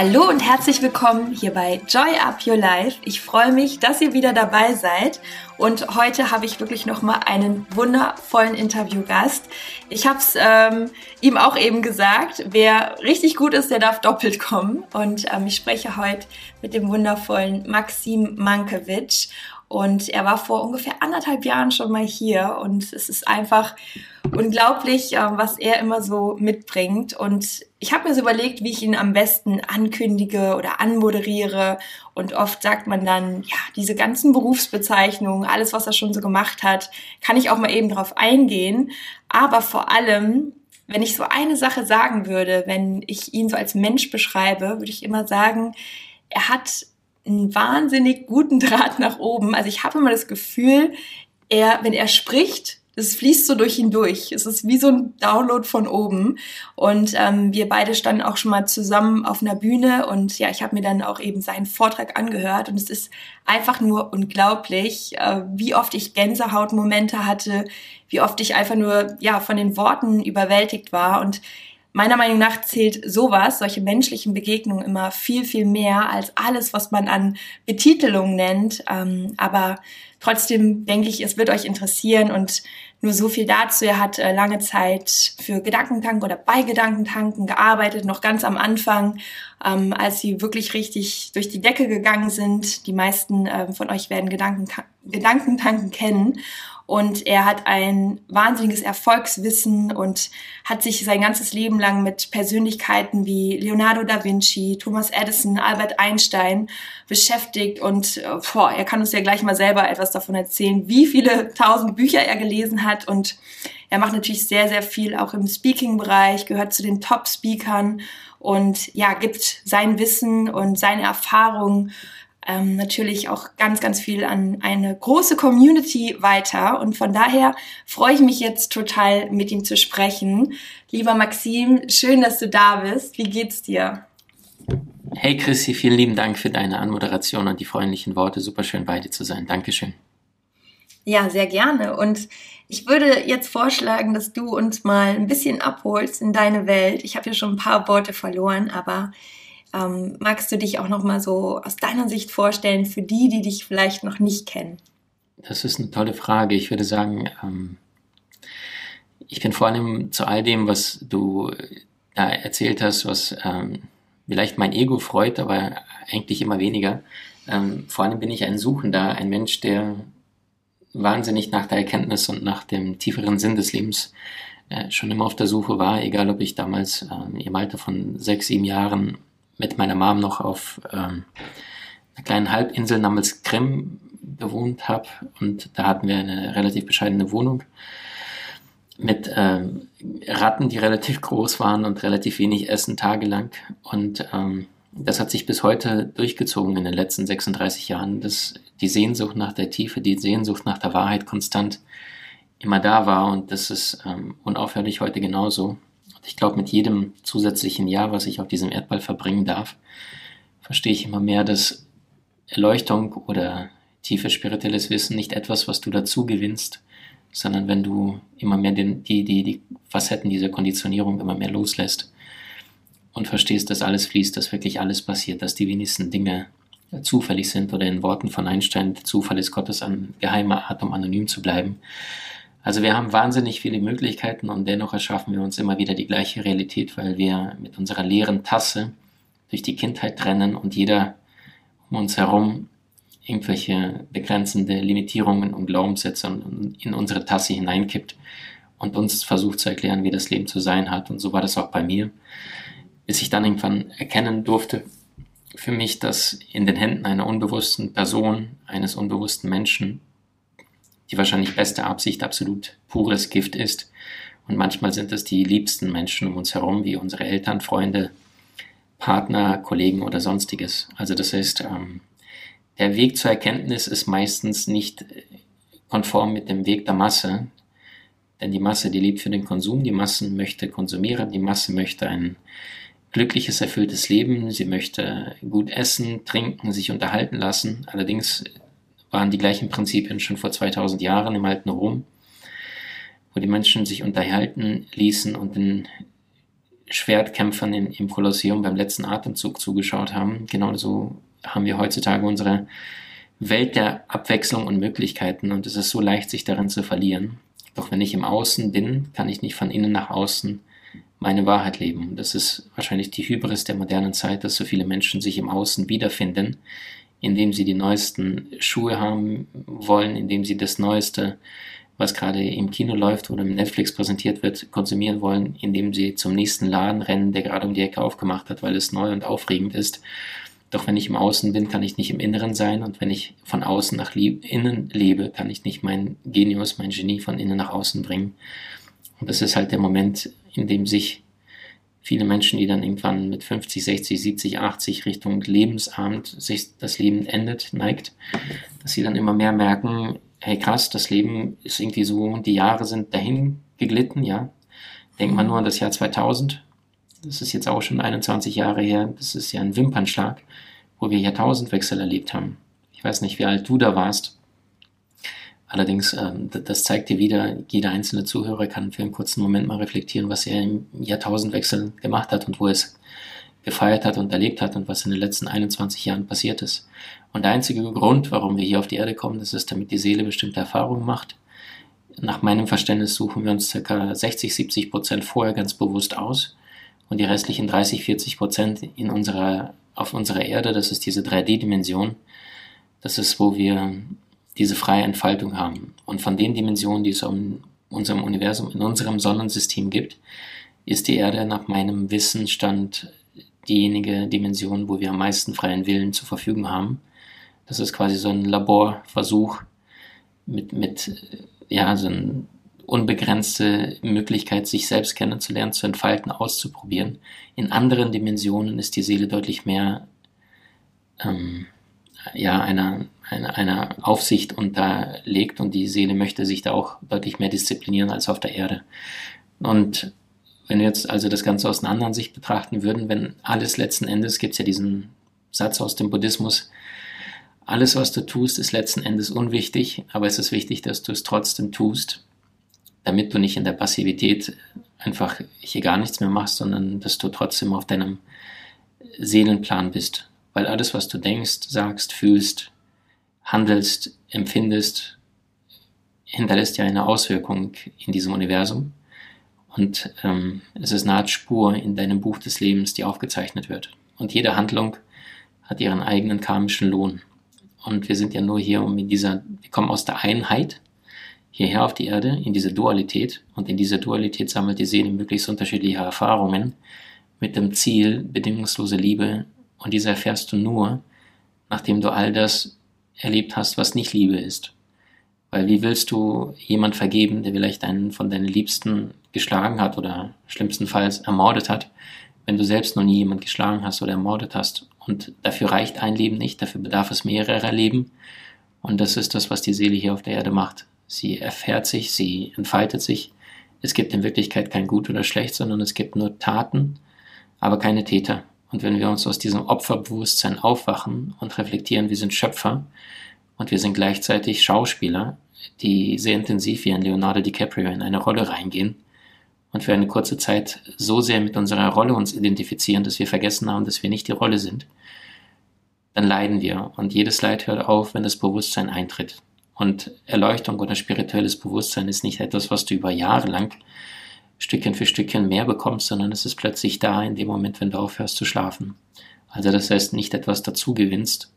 Hallo und herzlich willkommen hier bei Joy Up Your Life. Ich freue mich, dass ihr wieder dabei seid und heute habe ich wirklich noch mal einen wundervollen Interviewgast. Ich habe es ähm, ihm auch eben gesagt, wer richtig gut ist, der darf doppelt kommen und ähm, ich spreche heute mit dem wundervollen Maxim Mankiewicz und er war vor ungefähr anderthalb Jahren schon mal hier und es ist einfach unglaublich, äh, was er immer so mitbringt. Und ich habe mir so überlegt, wie ich ihn am besten ankündige oder anmoderiere. Und oft sagt man dann, ja, diese ganzen Berufsbezeichnungen, alles, was er schon so gemacht hat, kann ich auch mal eben drauf eingehen. Aber vor allem, wenn ich so eine Sache sagen würde, wenn ich ihn so als Mensch beschreibe, würde ich immer sagen, er hat einen wahnsinnig guten Draht nach oben. Also ich habe immer das Gefühl, er, wenn er spricht, es fließt so durch ihn durch. Es ist wie so ein Download von oben. Und ähm, wir beide standen auch schon mal zusammen auf einer Bühne und ja, ich habe mir dann auch eben seinen Vortrag angehört und es ist einfach nur unglaublich, äh, wie oft ich Gänsehautmomente hatte, wie oft ich einfach nur ja von den Worten überwältigt war und Meiner Meinung nach zählt sowas, solche menschlichen Begegnungen immer viel, viel mehr als alles, was man an Betitelung nennt. Ähm, aber trotzdem denke ich, es wird euch interessieren und nur so viel dazu. Er hat äh, lange Zeit für Gedankentanken oder bei Gedankentanken gearbeitet, noch ganz am Anfang, ähm, als sie wirklich richtig durch die Decke gegangen sind. Die meisten äh, von euch werden Gedankentanken kennen. Und er hat ein wahnsinniges Erfolgswissen und hat sich sein ganzes Leben lang mit Persönlichkeiten wie Leonardo da Vinci, Thomas Edison, Albert Einstein beschäftigt. Und äh, boah, er kann uns ja gleich mal selber etwas davon erzählen, wie viele tausend Bücher er gelesen hat. Und er macht natürlich sehr, sehr viel auch im Speaking-Bereich, gehört zu den Top-Speakern und ja, gibt sein Wissen und seine Erfahrungen ähm, natürlich auch ganz, ganz viel an eine große Community weiter. Und von daher freue ich mich jetzt total, mit ihm zu sprechen. Lieber Maxim, schön, dass du da bist. Wie geht's dir? Hey Chrissy, vielen lieben Dank für deine Anmoderation und die freundlichen Worte. Super schön bei dir zu sein. Dankeschön. Ja, sehr gerne. Und ich würde jetzt vorschlagen, dass du uns mal ein bisschen abholst in deine Welt. Ich habe ja schon ein paar Worte verloren, aber ähm, magst du dich auch noch mal so aus deiner Sicht vorstellen für die, die dich vielleicht noch nicht kennen? Das ist eine tolle Frage. Ich würde sagen, ähm, ich bin vor allem zu all dem, was du da erzählt hast, was ähm, vielleicht mein Ego freut, aber eigentlich immer weniger. Ähm, vor allem bin ich ein Suchender, ein Mensch, der wahnsinnig nach der Erkenntnis und nach dem tieferen Sinn des Lebens äh, schon immer auf der Suche war, egal ob ich damals äh, im Alter von sechs, sieben Jahren mit meiner Mom noch auf ähm, einer kleinen Halbinsel namens Krim gewohnt habe und da hatten wir eine relativ bescheidene Wohnung mit ähm, Ratten, die relativ groß waren und relativ wenig Essen tagelang. Und ähm, das hat sich bis heute durchgezogen in den letzten 36 Jahren, dass die Sehnsucht nach der Tiefe, die Sehnsucht nach der Wahrheit konstant immer da war. Und das ist ähm, unaufhörlich heute genauso. Ich glaube, mit jedem zusätzlichen Jahr, was ich auf diesem Erdball verbringen darf, verstehe ich immer mehr, dass Erleuchtung oder tiefe spirituelles Wissen nicht etwas, was du dazu gewinnst, sondern wenn du immer mehr den, die, die, die Facetten dieser Konditionierung immer mehr loslässt und verstehst, dass alles fließt, dass wirklich alles passiert, dass die wenigsten Dinge zufällig sind oder in Worten von Einstein, Zufall ist Gottes an geheimer Art, um anonym zu bleiben, also wir haben wahnsinnig viele Möglichkeiten und dennoch erschaffen wir uns immer wieder die gleiche Realität, weil wir mit unserer leeren Tasse durch die Kindheit rennen und jeder um uns herum irgendwelche begrenzende Limitierungen und Glaubenssätze in unsere Tasse hineinkippt und uns versucht zu erklären, wie das Leben zu sein hat. Und so war das auch bei mir, bis ich dann irgendwann erkennen durfte, für mich, dass in den Händen einer unbewussten Person, eines unbewussten Menschen die wahrscheinlich beste Absicht absolut pures Gift ist. Und manchmal sind es die liebsten Menschen um uns herum, wie unsere Eltern, Freunde, Partner, Kollegen oder sonstiges. Also das heißt, ähm, der Weg zur Erkenntnis ist meistens nicht konform mit dem Weg der Masse, denn die Masse, die lebt für den Konsum, die Masse möchte konsumieren, die Masse möchte ein glückliches, erfülltes Leben, sie möchte gut essen, trinken, sich unterhalten lassen. Allerdings waren die gleichen Prinzipien schon vor 2000 Jahren im alten Rom, wo die Menschen sich unterhalten ließen und in Schwertkämpfern in, im Kolosseum beim letzten Atemzug zugeschaut haben. Genau so haben wir heutzutage unsere Welt der Abwechslung und Möglichkeiten und es ist so leicht, sich darin zu verlieren. Doch wenn ich im Außen bin, kann ich nicht von innen nach außen meine Wahrheit leben. Das ist wahrscheinlich die Hybris der modernen Zeit, dass so viele Menschen sich im Außen wiederfinden, indem sie die neuesten Schuhe haben wollen, indem sie das Neueste, was gerade im Kino läuft oder im Netflix präsentiert wird, konsumieren wollen, indem sie zum nächsten Laden rennen, der gerade um die Ecke aufgemacht hat, weil es neu und aufregend ist. Doch wenn ich im Außen bin, kann ich nicht im Inneren sein und wenn ich von außen nach innen lebe, kann ich nicht mein Genius, mein Genie von innen nach außen bringen. Und das ist halt der Moment, in dem sich viele Menschen, die dann irgendwann mit 50, 60, 70, 80 Richtung Lebensabend sich das Leben endet, neigt, dass sie dann immer mehr merken, hey krass, das Leben ist irgendwie so, die Jahre sind dahin geglitten, ja. Denkt man nur an das Jahr 2000. Das ist jetzt auch schon 21 Jahre her. Das ist ja ein Wimpernschlag, wo wir Jahrtausendwechsel erlebt haben. Ich weiß nicht, wie alt du da warst. Allerdings, ähm, das zeigt dir wieder, jeder einzelne Zuhörer kann für einen kurzen Moment mal reflektieren, was er im Jahrtausendwechsel gemacht hat und wo er es gefeiert hat und erlebt hat und was in den letzten 21 Jahren passiert ist. Und der einzige Grund, warum wir hier auf die Erde kommen, das ist, damit die Seele bestimmte Erfahrungen macht. Nach meinem Verständnis suchen wir uns ca. 60, 70 Prozent vorher ganz bewusst aus und die restlichen 30, 40 Prozent in unserer, auf unserer Erde, das ist diese 3D-Dimension, das ist, wo wir diese freie Entfaltung haben. Und von den Dimensionen, die es in unserem Universum, in unserem Sonnensystem gibt, ist die Erde nach meinem Wissensstand diejenige Dimension, wo wir am meisten freien Willen zur Verfügung haben. Das ist quasi so ein Laborversuch mit, mit ja, so eine unbegrenzte Möglichkeit, sich selbst kennenzulernen, zu entfalten, auszuprobieren. In anderen Dimensionen ist die Seele deutlich mehr ähm, ja, einer, einer, Aufsicht unterlegt und die Seele möchte sich da auch deutlich mehr disziplinieren als auf der Erde. Und wenn wir jetzt also das Ganze aus einer anderen Sicht betrachten würden, wenn alles letzten Endes, gibt es ja diesen Satz aus dem Buddhismus, alles, was du tust, ist letzten Endes unwichtig, aber es ist wichtig, dass du es trotzdem tust, damit du nicht in der Passivität einfach hier gar nichts mehr machst, sondern dass du trotzdem auf deinem Seelenplan bist weil alles, was du denkst, sagst, fühlst, handelst, empfindest, hinterlässt ja eine Auswirkung in diesem Universum. Und ähm, es ist eine Art Spur in deinem Buch des Lebens, die aufgezeichnet wird. Und jede Handlung hat ihren eigenen karmischen Lohn. Und wir sind ja nur hier, um in dieser, wir kommen aus der Einheit hierher auf die Erde, in diese Dualität. Und in dieser Dualität sammelt die Seele möglichst unterschiedliche Erfahrungen mit dem Ziel, bedingungslose Liebe und diese erfährst du nur, nachdem du all das erlebt hast, was nicht Liebe ist. Weil wie willst du jemand vergeben, der vielleicht einen von deinen Liebsten geschlagen hat oder schlimmstenfalls ermordet hat, wenn du selbst noch nie jemand geschlagen hast oder ermordet hast? Und dafür reicht ein Leben nicht, dafür bedarf es mehrerer Leben. Und das ist das, was die Seele hier auf der Erde macht. Sie erfährt sich, sie entfaltet sich. Es gibt in Wirklichkeit kein Gut oder Schlecht, sondern es gibt nur Taten, aber keine Täter. Und wenn wir uns aus diesem Opferbewusstsein aufwachen und reflektieren, wir sind Schöpfer und wir sind gleichzeitig Schauspieler, die sehr intensiv wie ein Leonardo DiCaprio in eine Rolle reingehen und für eine kurze Zeit so sehr mit unserer Rolle uns identifizieren, dass wir vergessen haben, dass wir nicht die Rolle sind, dann leiden wir. Und jedes Leid hört auf, wenn das Bewusstsein eintritt. Und Erleuchtung oder spirituelles Bewusstsein ist nicht etwas, was du über Jahre lang Stückchen für Stückchen mehr bekommst, sondern es ist plötzlich da in dem Moment, wenn du aufhörst zu schlafen. Also das heißt, nicht etwas dazu gewinnst,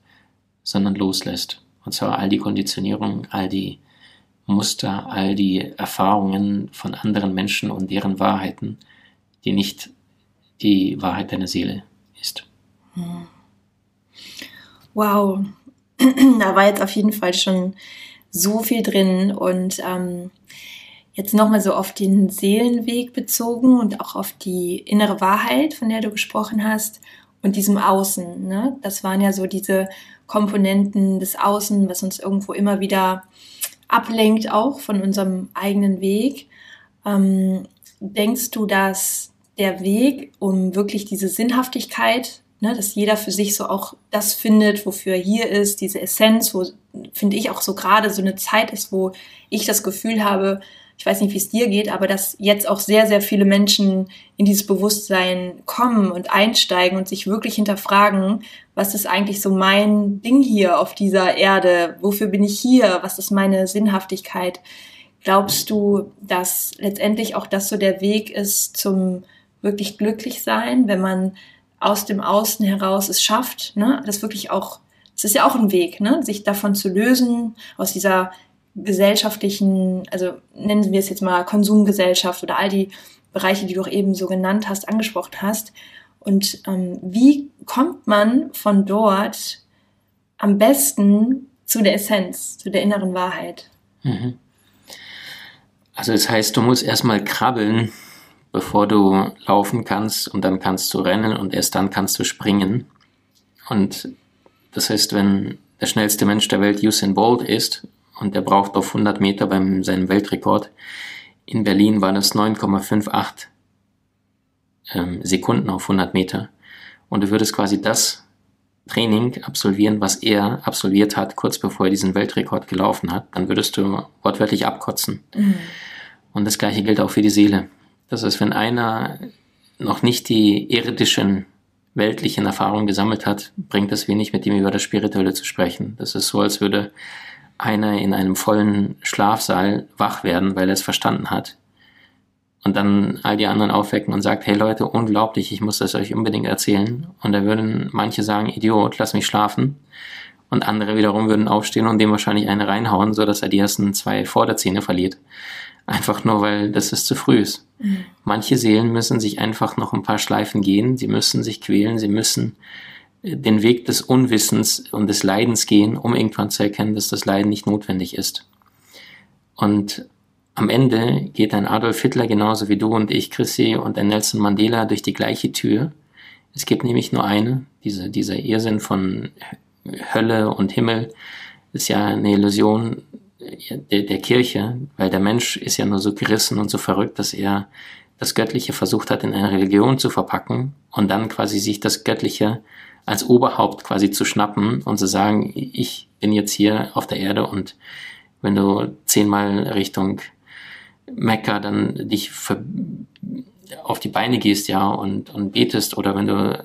sondern loslässt. Und zwar all die Konditionierungen, all die Muster, all die Erfahrungen von anderen Menschen und deren Wahrheiten, die nicht die Wahrheit deiner Seele ist. Hm. Wow, da war jetzt auf jeden Fall schon so viel drin und ähm, Jetzt nochmal so auf den Seelenweg bezogen und auch auf die innere Wahrheit, von der du gesprochen hast, und diesem Außen. Ne? Das waren ja so diese Komponenten des Außen, was uns irgendwo immer wieder ablenkt, auch von unserem eigenen Weg. Ähm, denkst du, dass der Weg, um wirklich diese Sinnhaftigkeit, ne, dass jeder für sich so auch das findet, wofür er hier ist, diese Essenz, wo finde ich auch so gerade so eine Zeit ist, wo ich das Gefühl habe, ich weiß nicht, wie es dir geht, aber dass jetzt auch sehr, sehr viele Menschen in dieses Bewusstsein kommen und einsteigen und sich wirklich hinterfragen, was ist eigentlich so mein Ding hier auf dieser Erde? Wofür bin ich hier? Was ist meine Sinnhaftigkeit? Glaubst du, dass letztendlich auch das so der Weg ist zum wirklich glücklich sein, wenn man aus dem Außen heraus es schafft, ne, das wirklich auch, es ist ja auch ein Weg, ne, sich davon zu lösen, aus dieser gesellschaftlichen, also nennen wir es jetzt mal Konsumgesellschaft oder all die Bereiche, die du auch eben so genannt hast, angesprochen hast. Und ähm, wie kommt man von dort am besten zu der Essenz, zu der inneren Wahrheit? Mhm. Also das heißt, du musst erstmal krabbeln, bevor du laufen kannst und dann kannst du rennen und erst dann kannst du springen. Und das heißt, wenn der schnellste Mensch der Welt Usain Bolt ist und der braucht auf 100 Meter beim seinem Weltrekord, in Berlin war das 9,58 ähm, Sekunden auf 100 Meter. Und du würdest quasi das Training absolvieren, was er absolviert hat, kurz bevor er diesen Weltrekord gelaufen hat, dann würdest du wortwörtlich abkotzen. Mhm. Und das gleiche gilt auch für die Seele. Das heißt, wenn einer noch nicht die irdischen, weltlichen Erfahrungen gesammelt hat, bringt es wenig, mit ihm über das Spirituelle zu sprechen. Das ist so, als würde einer in einem vollen Schlafsaal wach werden, weil er es verstanden hat. Und dann all die anderen aufwecken und sagt, hey Leute, unglaublich, ich muss das euch unbedingt erzählen. Und da würden manche sagen, Idiot, lass mich schlafen. Und andere wiederum würden aufstehen und dem wahrscheinlich eine reinhauen, so dass er die ersten zwei Vorderzähne verliert. Einfach nur, weil das ist zu früh ist. Mhm. Manche Seelen müssen sich einfach noch ein paar Schleifen gehen, sie müssen sich quälen, sie müssen den Weg des Unwissens und des Leidens gehen, um irgendwann zu erkennen, dass das Leiden nicht notwendig ist. Und am Ende geht ein Adolf Hitler genauso wie du und ich, Chrissy, und ein Nelson Mandela durch die gleiche Tür. Es gibt nämlich nur eine, diese, dieser Irrsinn von Hölle und Himmel ist ja eine Illusion, der, der Kirche, weil der Mensch ist ja nur so gerissen und so verrückt, dass er das Göttliche versucht hat, in eine Religion zu verpacken und dann quasi sich das Göttliche als Oberhaupt quasi zu schnappen und zu sagen, ich bin jetzt hier auf der Erde und wenn du zehnmal Richtung Mekka dann dich auf die Beine gehst, ja, und, und betest oder wenn du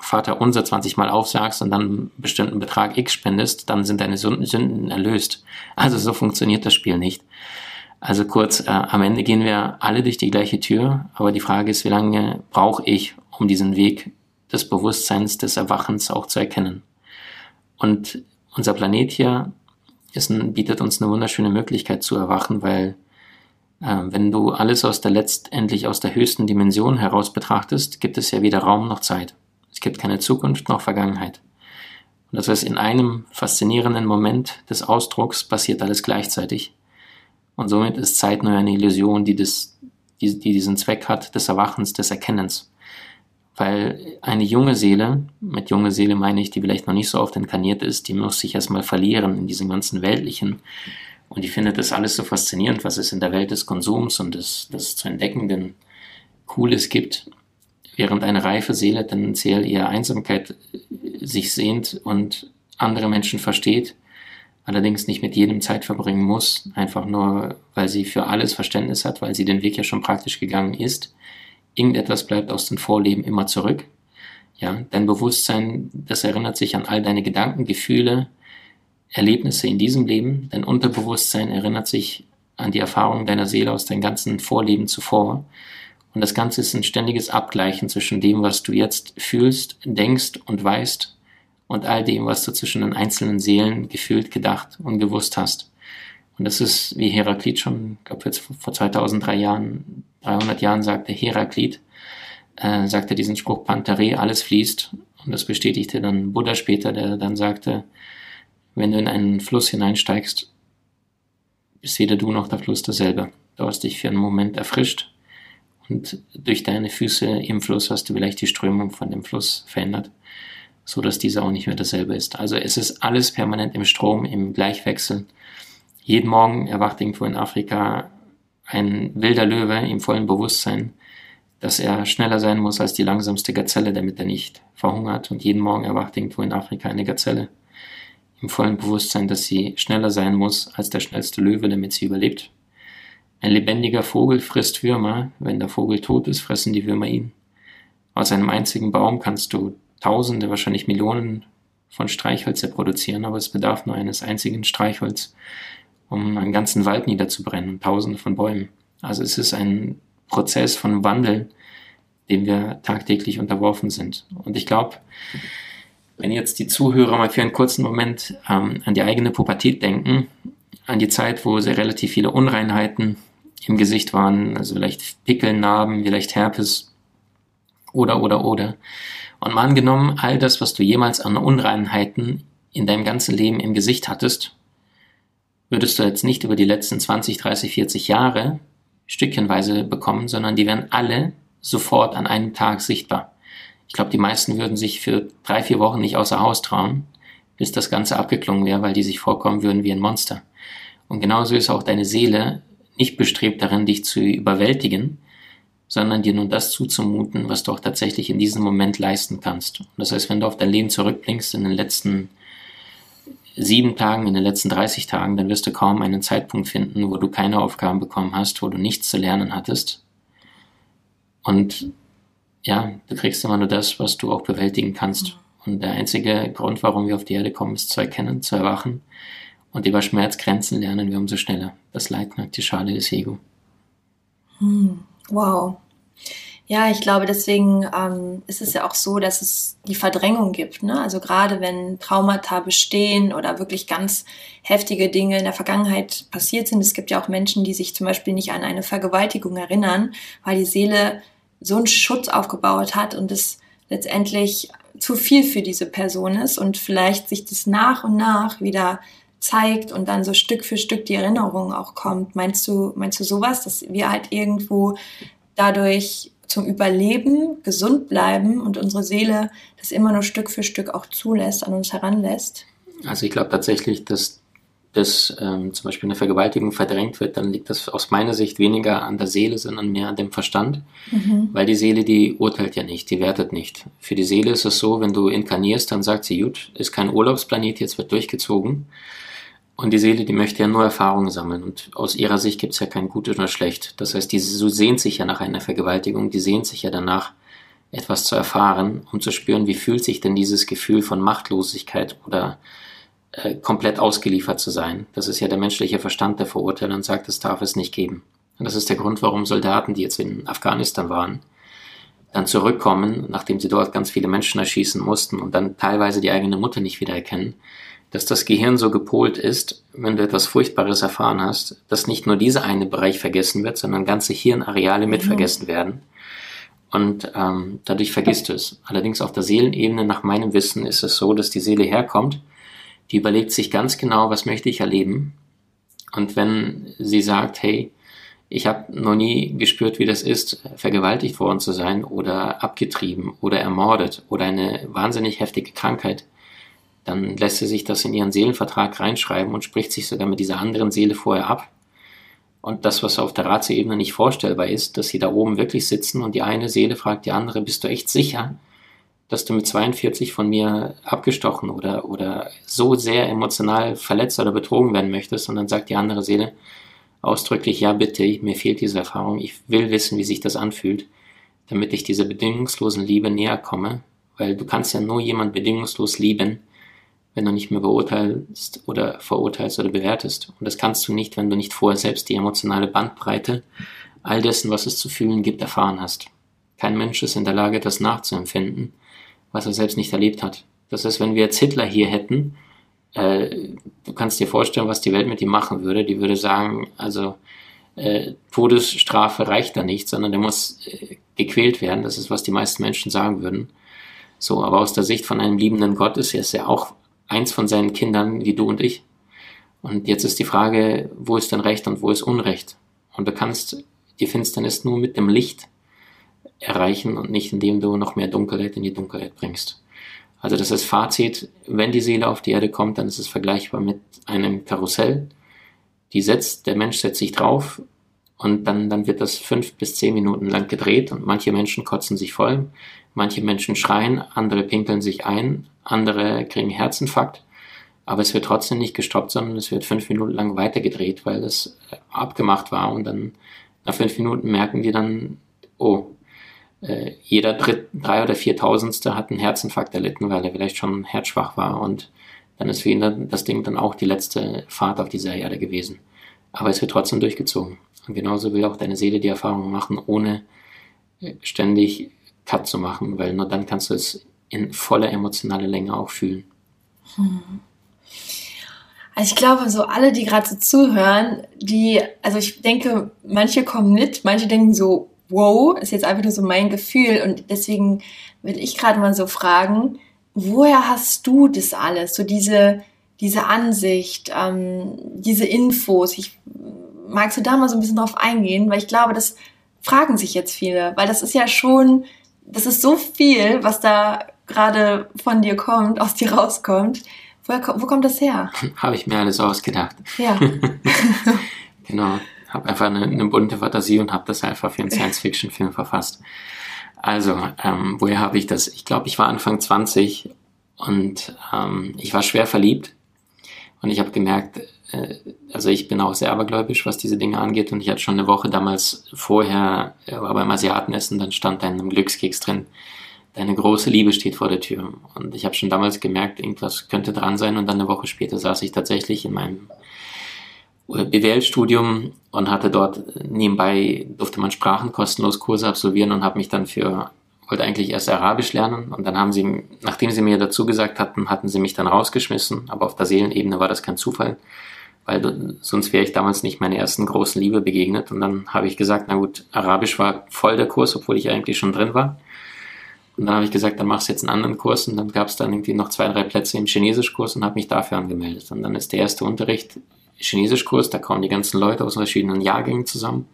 Vater unser 20 Mal aufsagst und dann einen bestimmten Betrag X spendest, dann sind deine Sünden erlöst. Also so funktioniert das Spiel nicht. Also kurz, äh, am Ende gehen wir alle durch die gleiche Tür, aber die Frage ist, wie lange brauche ich, um diesen Weg des Bewusstseins, des Erwachens auch zu erkennen? Und unser Planet hier ist ein, bietet uns eine wunderschöne Möglichkeit zu erwachen, weil äh, wenn du alles aus der letztendlich aus der höchsten Dimension heraus betrachtest, gibt es ja weder Raum noch Zeit. Es gibt keine Zukunft noch Vergangenheit. Und das heißt, in einem faszinierenden Moment des Ausdrucks passiert alles gleichzeitig. Und somit ist Zeit nur eine Illusion, die, das, die, die diesen Zweck hat, des Erwachens, des Erkennens. Weil eine junge Seele, mit junge Seele meine ich, die vielleicht noch nicht so oft inkarniert ist, die muss sich erstmal verlieren in diesem ganzen Weltlichen. Und die findet das alles so faszinierend, was es in der Welt des Konsums und des, des zu entdeckenden Cooles gibt während eine reife Seele tendenziell eher Einsamkeit sich sehnt und andere Menschen versteht, allerdings nicht mit jedem Zeit verbringen muss, einfach nur, weil sie für alles Verständnis hat, weil sie den Weg ja schon praktisch gegangen ist. Irgendetwas bleibt aus den Vorleben immer zurück. Ja, dein Bewusstsein, das erinnert sich an all deine Gedanken, Gefühle, Erlebnisse in diesem Leben. Dein Unterbewusstsein erinnert sich an die Erfahrungen deiner Seele aus deinen ganzen Vorleben zuvor. Und das Ganze ist ein ständiges Abgleichen zwischen dem, was du jetzt fühlst, denkst und weißt und all dem, was du zwischen den einzelnen Seelen gefühlt, gedacht und gewusst hast. Und das ist, wie Heraklit schon, ich glaube jetzt vor 2003 Jahren, 300 Jahren sagte, Heraklit, äh, sagte diesen Spruch, Pantere, alles fließt. Und das bestätigte dann Buddha später, der dann sagte, wenn du in einen Fluss hineinsteigst, bist weder du noch der Fluss dasselbe. Du hast dich für einen Moment erfrischt und durch deine Füße im Fluss hast du vielleicht die Strömung von dem Fluss verändert, so dass dieser auch nicht mehr dasselbe ist. Also es ist alles permanent im Strom, im Gleichwechsel. Jeden Morgen erwacht irgendwo in Afrika ein wilder Löwe im vollen Bewusstsein, dass er schneller sein muss als die langsamste Gazelle, damit er nicht verhungert. Und jeden Morgen erwacht irgendwo in Afrika eine Gazelle im vollen Bewusstsein, dass sie schneller sein muss als der schnellste Löwe, damit sie überlebt. Ein lebendiger Vogel frisst Würmer. Wenn der Vogel tot ist, fressen die Würmer ihn. Aus einem einzigen Baum kannst du Tausende, wahrscheinlich Millionen von Streichhölzer produzieren, aber es bedarf nur eines einzigen Streichholz, um einen ganzen Wald niederzubrennen, Tausende von Bäumen. Also es ist ein Prozess von Wandel, dem wir tagtäglich unterworfen sind. Und ich glaube, wenn jetzt die Zuhörer mal für einen kurzen Moment ähm, an die eigene Pubertät denken, an die Zeit, wo sehr relativ viele Unreinheiten im Gesicht waren, also vielleicht Pickeln, Narben, vielleicht Herpes oder, oder, oder. Und mal angenommen, all das, was du jemals an Unreinheiten in deinem ganzen Leben im Gesicht hattest, würdest du jetzt nicht über die letzten 20, 30, 40 Jahre stückchenweise bekommen, sondern die werden alle sofort an einem Tag sichtbar. Ich glaube, die meisten würden sich für drei, vier Wochen nicht außer Haus trauen, bis das Ganze abgeklungen wäre, weil die sich vorkommen würden wie ein Monster. Und genauso ist auch deine Seele nicht bestrebt darin, dich zu überwältigen, sondern dir nur das zuzumuten, was du auch tatsächlich in diesem Moment leisten kannst. Das heißt, wenn du auf dein Leben zurückblickst in den letzten sieben Tagen, in den letzten 30 Tagen, dann wirst du kaum einen Zeitpunkt finden, wo du keine Aufgaben bekommen hast, wo du nichts zu lernen hattest. Und ja, du kriegst immer nur das, was du auch bewältigen kannst. Und der einzige Grund, warum wir auf die Erde kommen, ist zu erkennen, zu erwachen. Und über Schmerzgrenzen lernen wir umso schneller. Das Leid knackt die Schale des Ego. Hm, wow. Ja, ich glaube, deswegen ähm, ist es ja auch so, dass es die Verdrängung gibt. Ne? Also gerade wenn Traumata bestehen oder wirklich ganz heftige Dinge in der Vergangenheit passiert sind. Es gibt ja auch Menschen, die sich zum Beispiel nicht an eine Vergewaltigung erinnern, weil die Seele so einen Schutz aufgebaut hat und es letztendlich zu viel für diese Person ist und vielleicht sich das nach und nach wieder zeigt und dann so Stück für Stück die Erinnerung auch kommt. Meinst du, meinst du sowas, dass wir halt irgendwo dadurch zum Überleben gesund bleiben und unsere Seele das immer nur Stück für Stück auch zulässt, an uns heranlässt? Also ich glaube tatsächlich, dass dass ähm, zum Beispiel eine Vergewaltigung verdrängt wird, dann liegt das aus meiner Sicht weniger an der Seele, sondern mehr an dem Verstand, mhm. weil die Seele, die urteilt ja nicht, die wertet nicht. Für die Seele ist es so, wenn du inkarnierst, dann sagt sie, gut, ist kein Urlaubsplanet, jetzt wird durchgezogen. Und die Seele, die möchte ja nur Erfahrungen sammeln. Und aus ihrer Sicht gibt es ja kein Gut oder Schlecht. Das heißt, die sehnt sich ja nach einer Vergewaltigung, die sehnt sich ja danach, etwas zu erfahren, um zu spüren, wie fühlt sich denn dieses Gefühl von Machtlosigkeit oder äh, komplett ausgeliefert zu sein. Das ist ja der menschliche Verstand, der verurteilt und sagt, es darf es nicht geben. Und das ist der Grund, warum Soldaten, die jetzt in Afghanistan waren, dann zurückkommen, nachdem sie dort ganz viele Menschen erschießen mussten und dann teilweise die eigene Mutter nicht wiedererkennen, dass das Gehirn so gepolt ist, wenn du etwas Furchtbares erfahren hast, dass nicht nur dieser eine Bereich vergessen wird, sondern ganze Hirnareale mit mhm. vergessen werden. Und ähm, dadurch vergisst du es. Allerdings auf der Seelenebene, nach meinem Wissen, ist es so, dass die Seele herkommt die überlegt sich ganz genau, was möchte ich erleben. Und wenn sie sagt, hey, ich habe noch nie gespürt, wie das ist, vergewaltigt worden zu sein oder abgetrieben oder ermordet oder eine wahnsinnig heftige Krankheit, dann lässt sie sich das in ihren Seelenvertrag reinschreiben und spricht sich sogar mit dieser anderen Seele vorher ab. Und das, was auf der Ratioebene nicht vorstellbar ist, dass sie da oben wirklich sitzen und die eine Seele fragt die andere, bist du echt sicher, dass du mit 42 von mir abgestochen oder, oder so sehr emotional verletzt oder betrogen werden möchtest. Und dann sagt die andere Seele ausdrücklich, ja bitte, mir fehlt diese Erfahrung, ich will wissen, wie sich das anfühlt, damit ich dieser bedingungslosen Liebe näher komme. Weil du kannst ja nur jemand bedingungslos lieben, wenn du nicht mehr beurteilst oder verurteilst oder bewertest. Und das kannst du nicht, wenn du nicht vorher selbst die emotionale Bandbreite all dessen, was es zu fühlen gibt, erfahren hast. Kein Mensch ist in der Lage, das nachzuempfinden was er selbst nicht erlebt hat. Das heißt, wenn wir jetzt Hitler hier hätten, äh, du kannst dir vorstellen, was die Welt mit ihm machen würde. Die würde sagen, also äh, Todesstrafe reicht da nicht, sondern der muss äh, gequält werden. Das ist, was die meisten Menschen sagen würden. So, aber aus der Sicht von einem liebenden Gott ist er ja auch eins von seinen Kindern wie du und ich. Und jetzt ist die Frage, wo ist denn Recht und wo ist Unrecht? Und du kannst die Finsternis nur mit dem Licht erreichen und nicht indem du noch mehr Dunkelheit in die Dunkelheit bringst. Also das ist Fazit, wenn die Seele auf die Erde kommt, dann ist es vergleichbar mit einem Karussell. Die setzt, der Mensch setzt sich drauf und dann, dann wird das fünf bis zehn Minuten lang gedreht und manche Menschen kotzen sich voll, manche Menschen schreien, andere pinkeln sich ein, andere kriegen Herzinfarkt, aber es wird trotzdem nicht gestoppt, sondern es wird fünf Minuten lang weitergedreht, weil es abgemacht war und dann nach fünf Minuten merken die dann, oh, äh, jeder dritt, drei oder viertausendste hat einen Herzinfarkt erlitten, weil er vielleicht schon herzschwach war und dann ist für ihn das Ding dann auch die letzte Fahrt auf dieser Erde gewesen. Aber es wird trotzdem durchgezogen. Und genauso will auch deine Seele die Erfahrung machen, ohne ständig Cut zu machen, weil nur dann kannst du es in voller emotionaler Länge auch fühlen. Hm. Also ich glaube, so alle, die gerade so zuhören, die, also ich denke, manche kommen mit, manche denken so, wow, ist jetzt einfach nur so mein Gefühl. Und deswegen will ich gerade mal so fragen, woher hast du das alles? So diese, diese Ansicht, ähm, diese Infos. Ich, magst du da mal so ein bisschen drauf eingehen? Weil ich glaube, das fragen sich jetzt viele, weil das ist ja schon, das ist so viel, was da gerade von dir kommt, aus dir rauskommt. Woher, wo kommt das her? Habe ich mir alles ausgedacht. Ja. genau. Habe einfach eine, eine, bunte Fantasie und habe das einfach für einen Science-Fiction-Film verfasst. Also, ähm, woher habe ich das? Ich glaube, ich war Anfang 20 und ähm, ich war schwer verliebt. Und ich habe gemerkt, äh, also ich bin auch sehr abergläubisch, was diese Dinge angeht. Und ich hatte schon eine Woche damals vorher, äh, war beim Asiatenessen, dann stand da in einem Glückskeks drin, deine große Liebe steht vor der Tür. Und ich habe schon damals gemerkt, irgendwas könnte dran sein. Und dann eine Woche später saß ich tatsächlich in meinem BWL-Studium und hatte dort nebenbei, durfte man Sprachen kostenlos Kurse absolvieren und habe mich dann für, wollte eigentlich erst Arabisch lernen. Und dann haben sie, nachdem sie mir dazu gesagt hatten, hatten sie mich dann rausgeschmissen. Aber auf der Seelenebene war das kein Zufall weil sonst wäre ich damals nicht meiner ersten großen Liebe begegnet. Und dann habe ich gesagt, na gut, Arabisch war voll der Kurs, obwohl ich eigentlich schon drin war. Und dann habe ich gesagt, dann machst du jetzt einen anderen Kurs und dann gab es dann irgendwie noch zwei, drei Plätze im Chinesischkurs und habe mich dafür angemeldet. Und dann ist der erste Unterricht Chinesischkurs, da kommen die ganzen Leute aus verschiedenen Jahrgängen zusammen.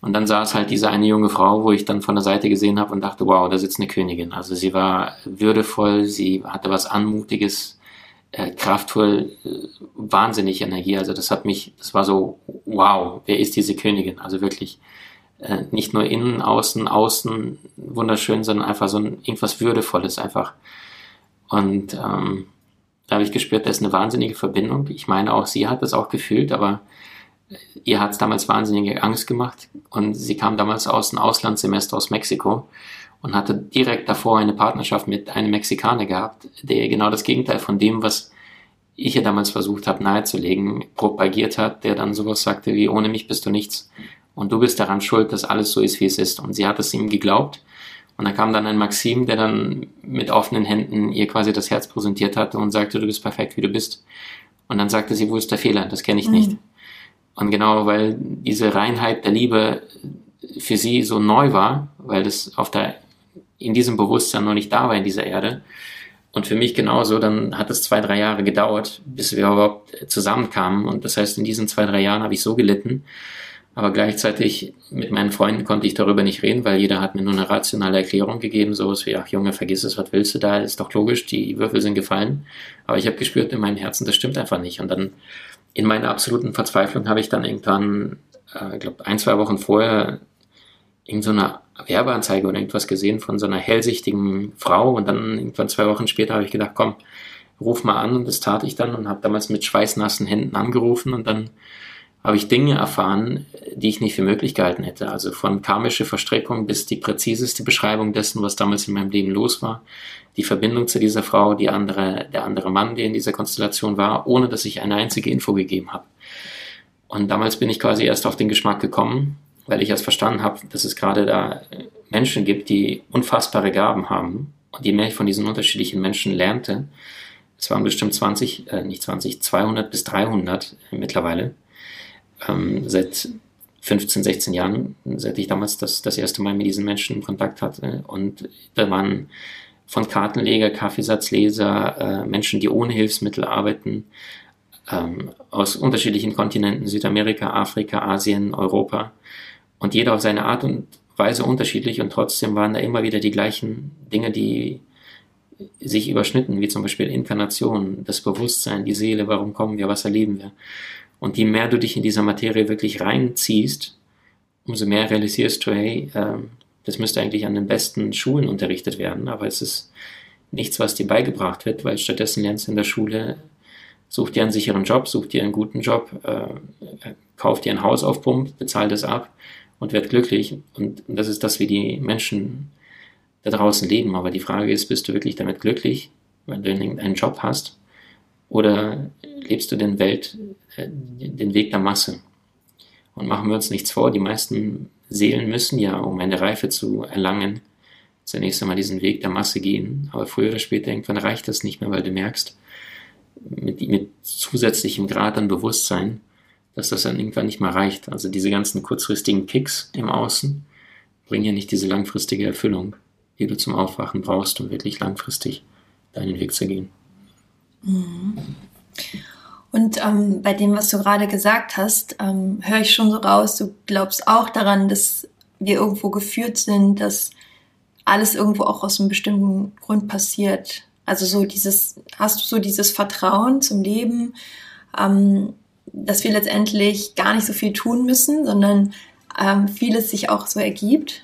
Und dann saß halt diese eine junge Frau, wo ich dann von der Seite gesehen habe und dachte, wow, da sitzt eine Königin. Also sie war würdevoll, sie hatte was Anmutiges, äh, kraftvoll, äh, wahnsinnig Energie. Also das hat mich, das war so, wow, wer ist diese Königin? Also wirklich äh, nicht nur innen, außen, außen wunderschön, sondern einfach so ein irgendwas Würdevolles einfach. Und ähm, da habe ich gespürt, da ist eine wahnsinnige Verbindung. Ich meine auch, sie hat das auch gefühlt, aber ihr hat es damals wahnsinnige Angst gemacht. Und sie kam damals aus einem Auslandssemester aus Mexiko und hatte direkt davor eine Partnerschaft mit einem Mexikaner gehabt, der genau das Gegenteil von dem, was ich ihr damals versucht habe nahezulegen, propagiert hat, der dann sowas sagte wie, ohne mich bist du nichts und du bist daran schuld, dass alles so ist, wie es ist. Und sie hat es ihm geglaubt. Und da kam dann ein Maxim, der dann mit offenen Händen ihr quasi das Herz präsentiert hatte und sagte, du bist perfekt, wie du bist. Und dann sagte sie, wo ist der Fehler? Das kenne ich nicht. Und genau, weil diese Reinheit der Liebe für sie so neu war, weil das auf der, in diesem Bewusstsein noch nicht da war in dieser Erde. Und für mich genauso, dann hat es zwei, drei Jahre gedauert, bis wir überhaupt zusammenkamen. Und das heißt, in diesen zwei, drei Jahren habe ich so gelitten, aber gleichzeitig mit meinen Freunden konnte ich darüber nicht reden, weil jeder hat mir nur eine rationale Erklärung gegeben, so wie, ach Junge, vergiss es, was willst du da, ist doch logisch, die Würfel sind gefallen. Aber ich habe gespürt in meinem Herzen, das stimmt einfach nicht. Und dann in meiner absoluten Verzweiflung habe ich dann irgendwann, äh, ich glaube ein, zwei Wochen vorher, irgendeine so Werbeanzeige oder irgendwas gesehen von so einer hellsichtigen Frau. Und dann irgendwann zwei Wochen später habe ich gedacht, komm, ruf mal an. Und das tat ich dann und habe damals mit schweißnassen Händen angerufen. Und dann habe ich Dinge erfahren, die ich nicht für möglich gehalten hätte. Also von karmische Verstrickung bis die präziseste Beschreibung dessen, was damals in meinem Leben los war. Die Verbindung zu dieser Frau, die andere, der andere Mann, der in dieser Konstellation war, ohne dass ich eine einzige Info gegeben habe. Und damals bin ich quasi erst auf den Geschmack gekommen, weil ich erst verstanden habe, dass es gerade da Menschen gibt, die unfassbare Gaben haben. Und je mehr ich von diesen unterschiedlichen Menschen lernte, es waren bestimmt 20, äh, nicht 20, 200 bis 300 mittlerweile, ähm, seit 15, 16 Jahren, seit ich damals das, das erste Mal mit diesen Menschen in Kontakt hatte. Und da waren von Kartenleger, Kaffeesatzleser, äh, Menschen, die ohne Hilfsmittel arbeiten, ähm, aus unterschiedlichen Kontinenten, Südamerika, Afrika, Asien, Europa. Und jeder auf seine Art und Weise unterschiedlich und trotzdem waren da immer wieder die gleichen Dinge, die sich überschnitten, wie zum Beispiel Inkarnation, das Bewusstsein, die Seele, warum kommen wir, was erleben wir. Und je mehr du dich in dieser Materie wirklich reinziehst, umso mehr realisierst du, hey, äh, das müsste eigentlich an den besten Schulen unterrichtet werden, aber es ist nichts, was dir beigebracht wird, weil stattdessen lernst du in der Schule Such dir einen sicheren Job, such dir einen guten Job, äh, kauf dir ein Haus auf Pump, bezahl das ab und werd glücklich. Und das ist das, wie die Menschen da draußen leben. Aber die Frage ist, bist du wirklich damit glücklich, wenn du einen Job hast? Oder lebst du den Welt, äh, den Weg der Masse? Und machen wir uns nichts vor, die meisten Seelen müssen ja, um eine Reife zu erlangen, zunächst einmal diesen Weg der Masse gehen. Aber früher oder später irgendwann reicht das nicht mehr, weil du merkst, mit, mit zusätzlichem Grad an Bewusstsein, dass das dann irgendwann nicht mehr reicht. Also diese ganzen kurzfristigen Kicks im Außen bringen ja nicht diese langfristige Erfüllung, die du zum Aufwachen brauchst, um wirklich langfristig deinen Weg zu gehen. Mhm. Und ähm, bei dem, was du gerade gesagt hast, ähm, höre ich schon so raus, du glaubst auch daran, dass wir irgendwo geführt sind, dass alles irgendwo auch aus einem bestimmten Grund passiert. Also so dieses, hast du so dieses Vertrauen zum Leben, ähm, dass wir letztendlich gar nicht so viel tun müssen, sondern ähm, vieles sich auch so ergibt.